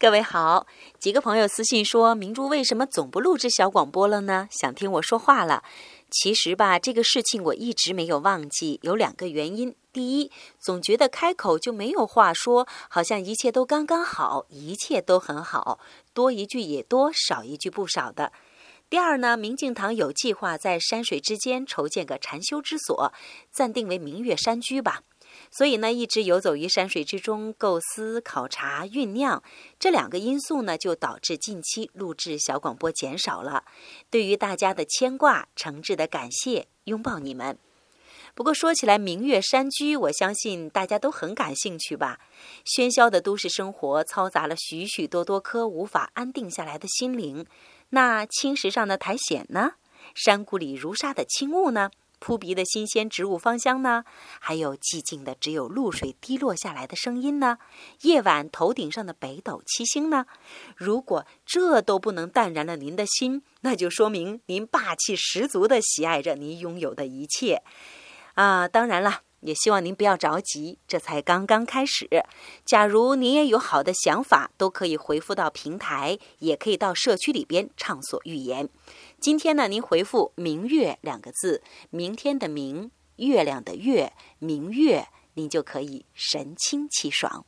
各位好，几个朋友私信说，明珠为什么总不录制小广播了呢？想听我说话了。其实吧，这个事情我一直没有忘记，有两个原因。第一，总觉得开口就没有话说，好像一切都刚刚好，一切都很好，多一句也多，少一句不少的。第二呢，明镜堂有计划在山水之间筹建个禅修之所，暂定为明月山居吧。所以呢，一直游走于山水之中，构思、考察、酝酿，这两个因素呢，就导致近期录制小广播减少了。对于大家的牵挂，诚挚的感谢，拥抱你们。不过说起来，明月山居，我相信大家都很感兴趣吧？喧嚣的都市生活嘈杂了许许多多颗无法安定下来的心灵。那青石上的苔藓呢？山谷里如沙的轻雾呢？扑鼻的新鲜植物芳香呢？还有寂静的只有露水滴落下来的声音呢？夜晚头顶上的北斗七星呢？如果这都不能淡然了您的心，那就说明您霸气十足的喜爱着您拥有的一切。啊，当然了，也希望您不要着急，这才刚刚开始。假如您也有好的想法，都可以回复到平台，也可以到社区里边畅所欲言。今天呢，您回复“明月”两个字，明天的明，月亮的月，明月，您就可以神清气爽。